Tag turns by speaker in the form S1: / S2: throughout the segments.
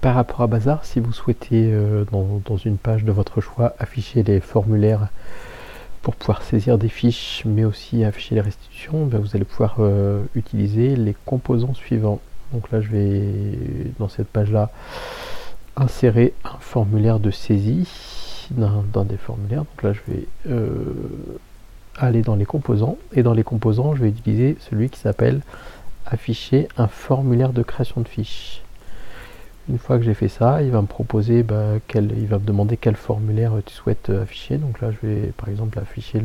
S1: Par rapport à Bazar, si vous souhaitez euh, dans, une page de votre choix afficher les formulaires pour pouvoir saisir des fiches, mais aussi afficher les restitutions, ben, vous allez pouvoir euh, utiliser les composants suivants. Donc là, je vais dans cette page-là insérer un formulaire de saisie dans, des formulaires. Donc là, je vais euh, aller dans les composants et dans les composants, je vais utiliser celui qui s'appelle afficher un formulaire de création de fiches. Une fois que j'ai fait ça, il va me proposer, bah, il va me demander quel formulaire tu souhaites euh, afficher. Donc là, je vais par exemple afficher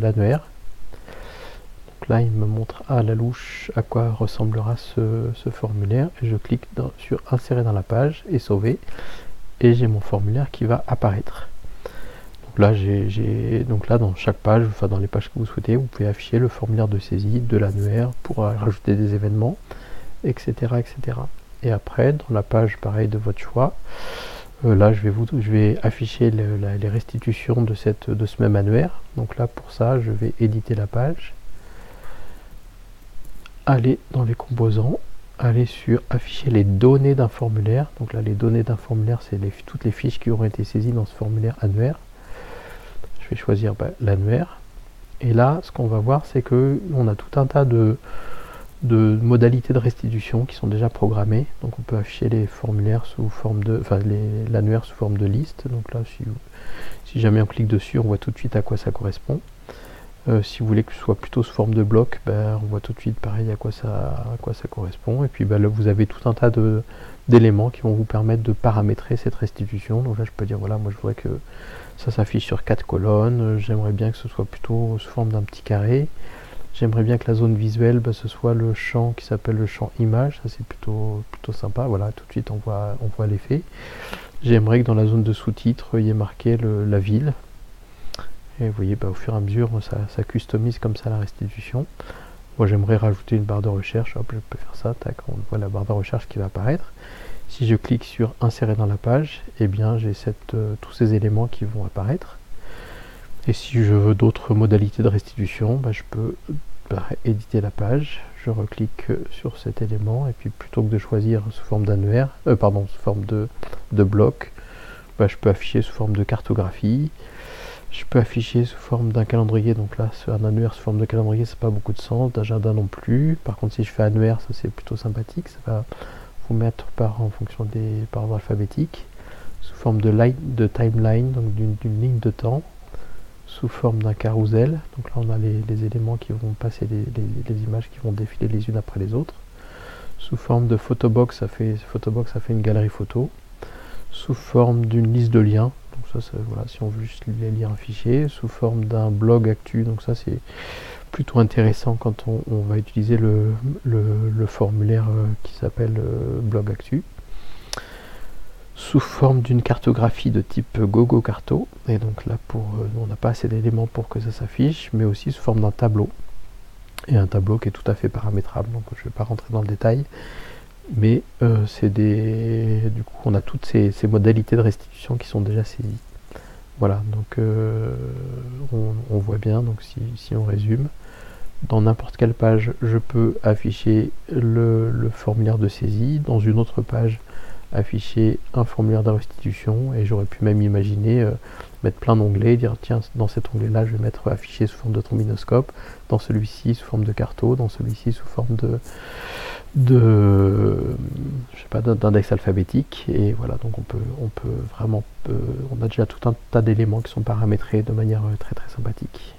S1: l'annuaire. Donc là, il me montre à la louche à quoi ressemblera ce, formulaire. Et je clique sur insérer dans la page et sauver. Et j'ai mon formulaire qui va apparaître. Donc là, j'ai donc là dans chaque page, enfin dans les pages que vous souhaitez, vous pouvez afficher le formulaire de saisie de l'annuaire pour rajouter des événements, etc., etc. Et après, dans la page pareil de votre choix, euh, là je vais, vous, je vais afficher les restitutions de, cette, de ce même annuaire. Donc là pour ça, je vais éditer la page, aller dans les composants, aller sur afficher les données d'un formulaire. Donc là les données d'un formulaire, c'est toutes les fiches qui auront été saisies dans ce formulaire annuaire. Je vais choisir bah, l'annuaire. Et là, ce qu'on va voir, c'est que on a tout un tas de, de modalités de restitution qui sont déjà programmées. Donc on peut afficher les formulaires sous forme de, enfin l'annuaire sous forme de liste. Donc là, si, jamais on clique dessus, on voit tout de suite à quoi ça correspond. Euh, si vous voulez que ce soit plutôt sous forme de bloc, ben, on voit tout de suite pareil à quoi ça, quoi ça correspond. Et puis ben, là, vous avez tout un tas d'éléments qui vont vous permettre de paramétrer cette restitution. Donc là, je peux dire voilà, moi je voudrais que ça s'affiche sur quatre colonnes. J'aimerais bien que ce soit plutôt sous forme d'un petit carré. J'aimerais bien que la zone visuelle, bah, ce soit le champ qui s'appelle le champ image. Ça, c'est plutôt, plutôt sympa. Voilà, tout de suite, on voit, on voit l'effet. J'aimerais que dans la zone de sous-titres, il y ait marqué la ville. Et vous voyez, bah, au fur et à mesure, ça, customise comme ça la restitution. Moi, j'aimerais rajouter une barre de recherche. Hop, je peux faire ça. Tac, on voit la barre de recherche qui va apparaître. Si je clique sur insérer dans la page, eh bien, j'ai euh, tous ces éléments qui vont apparaître. Et si je veux d'autres modalités de restitution, bah, je peux éditer la page, je reclique sur cet élément et puis plutôt que de choisir sous forme d'annuaire, euh, pardon, sous forme de, de bloc, bah, je peux afficher sous forme de cartographie. Je peux afficher sous forme d'un calendrier, donc là un annuaire sous forme de calendrier, c'est pas beaucoup de sens, d'agenda non plus. Par contre, si je fais annuaire, ça c'est plutôt sympathique, ça va vous mettre par en fonction des par ordre alphabétique, sous forme de, line, de timeline, donc d'une ligne de temps sous forme d'un carrousel. Donc là, on a les, éléments qui vont passer, les, images qui vont défiler les unes après les autres. Sous forme de photobox, ça fait, photobox, ça fait une galerie photo. Sous forme d'une liste de liens. Donc ça, voilà, si on veut juste les lire un fichier. Sous forme d'un blog actu. Donc ça, c'est plutôt intéressant quand on, va utiliser le, formulaire euh, qui s'appelle euh, blog actu sous forme d'une cartographie de type Gogo Carto. Et donc là, pour, euh, on n'a pas assez d'éléments pour que ça s'affiche, mais aussi sous forme d'un tableau. Et un tableau qui est tout à fait paramétrable, donc je ne vais pas rentrer dans le détail. Mais euh, c'est des. Du coup, on a toutes ces, modalités de restitution qui sont déjà saisies. Voilà, donc euh, on, voit bien, donc si, si on résume, dans n'importe quelle page, je peux afficher le, le, formulaire de saisie. Dans une autre page, afficher un formulaire de restitution et j'aurais pu même imaginer euh, mettre plein d'onglets, dire tiens dans cet onglet là je vais mettre affiché sous forme de trombinoscope, dans celui-ci sous forme de carto, dans celui-ci sous forme de de je sais pas d'index alphabétique et voilà donc on peut on peut vraiment euh, on a déjà tout un tas d'éléments qui sont paramétrés de manière euh, très très sympathique.